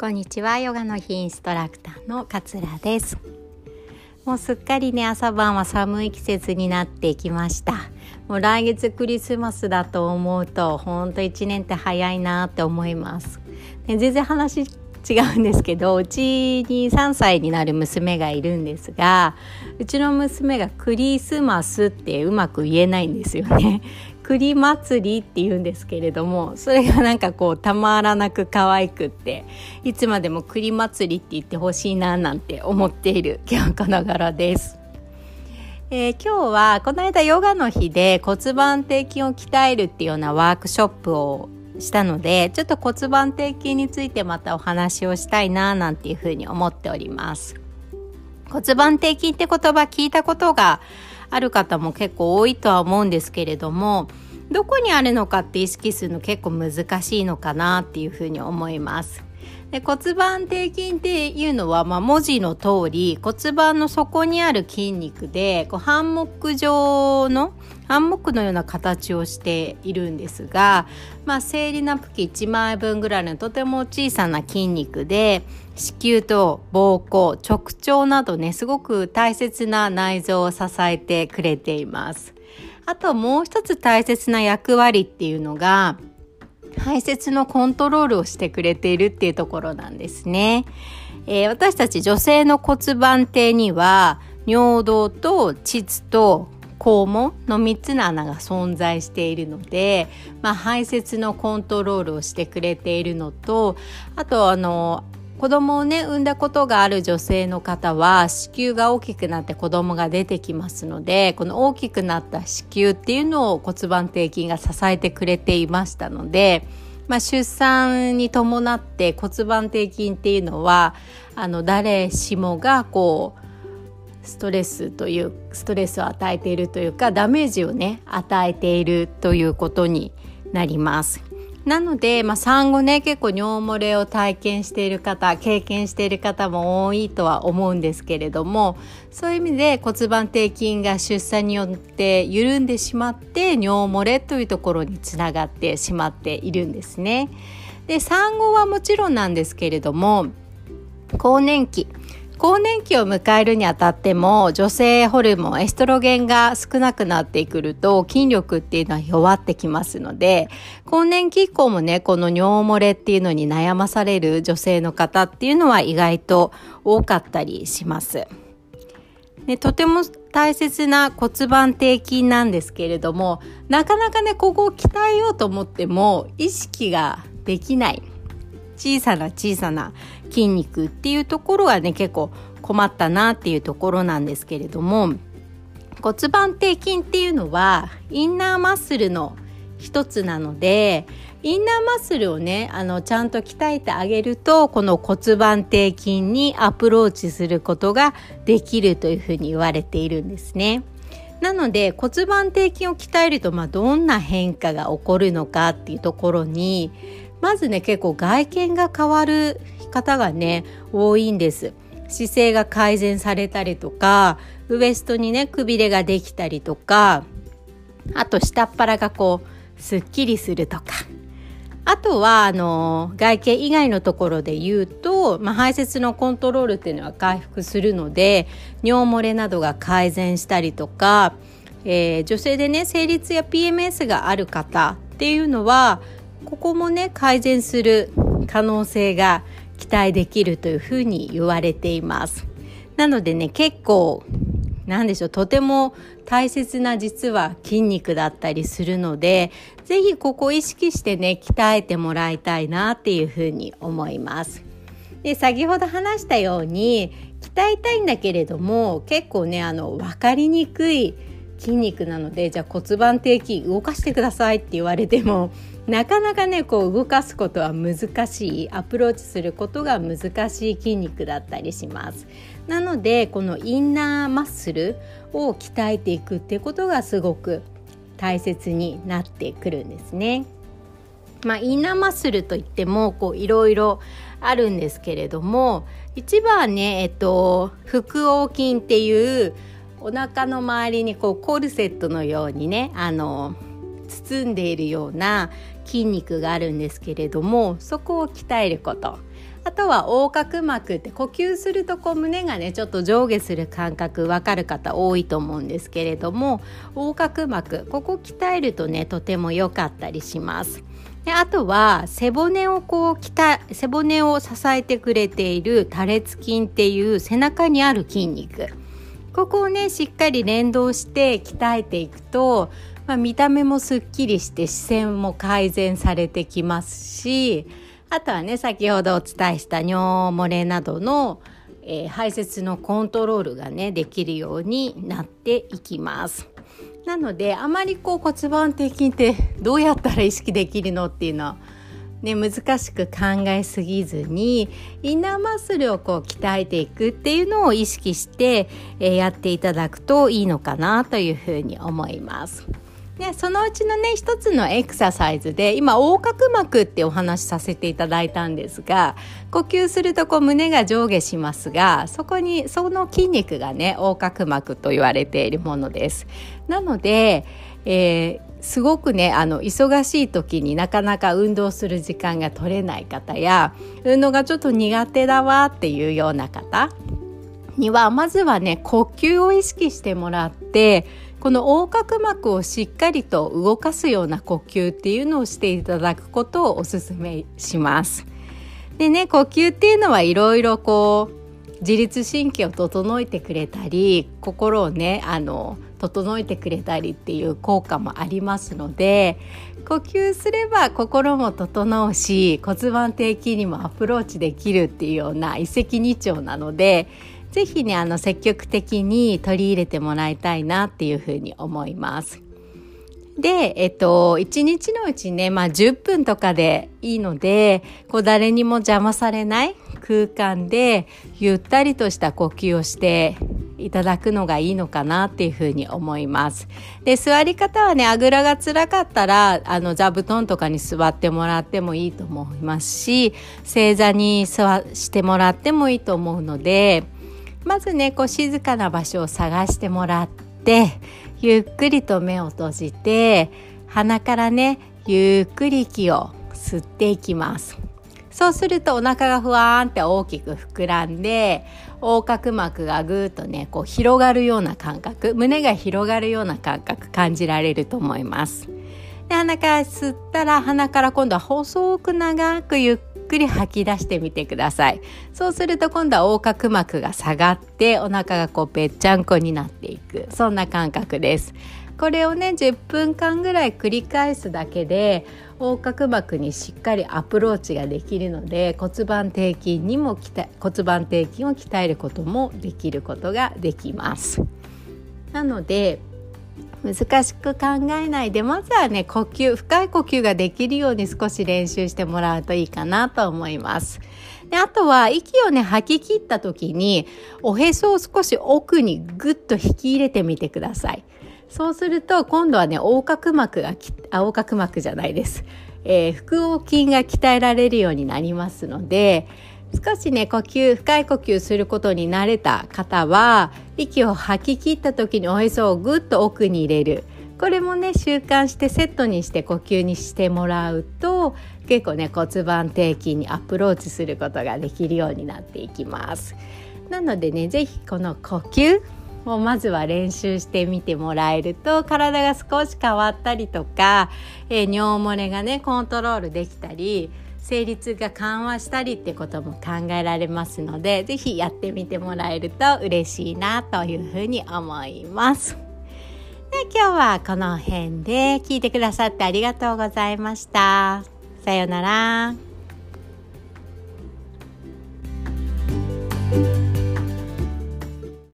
こんにちは。ヨガの日インストラクターの桂です。もうすっかりね朝晩は寒い季節になってきました。もう来月クリスマスだと思うとほんと1年って早いなって思います、ね、全然話違うんですけどうちに3歳になる娘がいるんですがうちの娘がクリスマスってうまく言えないんですよね。栗祭りって言うんですけれどもそれがなんかこうたまらなく可愛くっていつまでも栗祭りって言ってほしいななんて思っている今日この頃です。えー、今日はこの間ヨガの日で骨盤底筋を鍛えるっていうようなワークショップをしたのでちょっと骨盤底筋についてまたお話をしたいななんていうふうに思っております骨盤底筋って言葉聞いたことがある方も結構多いとは思うんですけれどもどこにあるのかって意識するの結構難しいのかなっていうふうに思います。で骨盤底筋っていうのは、まあ、文字の通り骨盤の底にある筋肉でこうハンモック状のハンモックのような形をしているんですが、まあ、生理ナプキン1枚分ぐらいのとても小さな筋肉で子宮と膀胱直腸などねすごく大切な内臓を支えてくれています。あともう一つ大切な役割っていうのが排泄のコントロールをしてくれているっていうところなんですね。えー、私たち女性の骨盤底には尿道と膣と肛門の3つの穴が存在しているので、まあ、排泄のコントロールをしてくれているのとあとあの子供をね産んだことがある女性の方は子宮が大きくなって子供が出てきますのでこの大きくなった子宮っていうのを骨盤底筋が支えてくれていましたので、まあ、出産に伴って骨盤底筋っていうのはあの誰しもがこうストレスというストレスを与えているというかダメージをね与えているということになります。なので、まあ、産後ね結構尿漏れを体験している方経験している方も多いとは思うんですけれどもそういう意味で骨盤底筋が出産によって緩んでしまって尿漏れというところにつながってしまっているんですね。で産後はもちろんなんですけれども更年期更年期を迎えるにあたっても女性ホルモンエストロゲンが少なくなってくると筋力っていうのは弱ってきますので更年期以降もねこの尿漏れっていうのに悩まされる女性の方っていうのは意外と多かったりします。ね、とても大切な骨盤底筋なんですけれどもなかなかねここを鍛えようと思っても意識ができない小さな小さな筋肉っていうところはね結構困ったなっていうところなんですけれども骨盤底筋っていうのはインナーマッスルの一つなのでインナーマッスルをねあのちゃんと鍛えてあげるとこの骨盤底筋にアプローチすることができるというふうに言われているんですね。なので骨盤底筋を鍛えると、まあ、どんな変化が起こるのかっていうところにまずね結構外見が変わる方がね多いんです。姿勢が改善されたりとかウエストにねくびれができたりとかあと下っ腹がこうすっきりするとか。あとはあの外見以外のところで言うと、まあ、排泄のコントロールっていうのは回復するので尿漏れなどが改善したりとか、えー、女性でね生理痛や PMS がある方っていうのはここもね改善する可能性が期待できるというふうに言われています。なのでね結構なんでしょう。とても大切な実は筋肉だったりするので是非ここを意識してね鍛えてもらいたいなっていうふうに思います。で先ほど話したように鍛えたいんだけれども結構ねあの分かりにくい筋肉なのでじゃあ骨盤底筋動かしてくださいって言われても なかなかねこう動かすことは難しいアプローチすることが難しい筋肉だったりします。なのでこのインナーマッスルを鍛えていくっていうことがすごく大切になってくるんですね。まあ、インナーマッスルといってもこういろいろあるんですけれども一番ね、えっと、腹横筋っていうお腹の周りにこうコルセットのようにねあの包んでいるような筋肉があるんですけれどもそこを鍛えること。あとは横隔膜って呼吸するとこう胸がねちょっと上下する感覚わかる方多いと思うんですけれども横隔膜ここ鍛えるとねとても良かったりします。であとは背骨をこう鍛背骨を支えてくれている多裂筋っていう背中にある筋肉ここをねしっかり連動して鍛えていくと、まあ、見た目もすっきりして視線も改善されてきますしあとはね先ほどお伝えした尿漏れなどの、えー、排泄のコントロールがねできるようになっていきます。なのであまりこう骨盤底筋って どうやったら意識できるのっていうのはね、難しく考えすぎずにインナーマッスルをこう鍛えていくっていうのを意識して、えー、やっていただくといいのかなというふうに思います。でそのうちのね一つのエクササイズで今横隔膜ってお話しさせていただいたんですが呼吸するとこう胸が上下しますがそこにその筋肉がね横隔膜と言われているものです。なので、えーすごくねあの忙しい時になかなか運動する時間が取れない方や運動がちょっと苦手だわっていうような方にはまずはね呼吸を意識してもらってこの横隔膜をしっかりと動かすような呼吸っていうのをしていただくことをおすすめします。でね呼吸っていうのはいろいろこう自律神経を整えてくれたり心をねあの整えてくれたりっていう効果もありますので呼吸すれば心も整うし骨盤底筋にもアプローチできるっていうような一石二鳥なのでぜひねあの積極的に取り入れてもらいたいなっていうふうに思います。で、えっと、1日のうちね、まあ10分とかでいいので、こう誰にも邪魔されない空間でゆったりとした呼吸をしていただくのがいいのかなっていうふうに思います。で、座り方はね、あぐらが辛かったら、あの、座布団とかに座ってもらってもいいと思いますし、正座に座してもらってもいいと思うので、まずねこう静かな場所を探してもらってゆっくりと目を閉じて鼻からねゆっくり息を吸っていきます。そうするとお腹がふわーんって大きく膨らんで横隔膜がぐーっとねこう広がるような感覚胸が広がるような感覚感じられると思います。で鼻から吸ったら鼻から今度は細く長くゆっくり吐き出してみてください。そうすると今度は横隔膜が下がってお腹がこうぺっちゃんこになっていく。そんな感覚です。これをね10分間ぐらい繰り返すだけで横隔膜にしっかりアプローチができるので骨盤底筋にも骨盤底筋を鍛えることもできることができます。なので難しく考えないでまずはね呼吸深い呼吸ができるように少し練習してもらうといいかなと思います。であとは息をね吐き切った時におへそを少し奥にぐっと引き入れてみてください。そうすると今度はね横隔膜があ横隔膜じゃないです、えー、腹横筋が鍛えられるようになりますので少しね呼吸深い呼吸することに慣れた方は息を吐き切った時におへそをぐっと奥に入れる。これもね習慣してセットにして呼吸にしてもらうと結構ね骨盤底筋にアプローチすることができるようになっていきます。なのでね是非この呼吸をまずは練習してみてもらえると体が少し変わったりとか、えー、尿漏れがねコントロールできたり生理痛が緩和したりってことも考えられますので是非やってみてもらえると嬉しいなというふうに思います。で今日はこの辺で聞いてくださってありがとうございました。さようなら。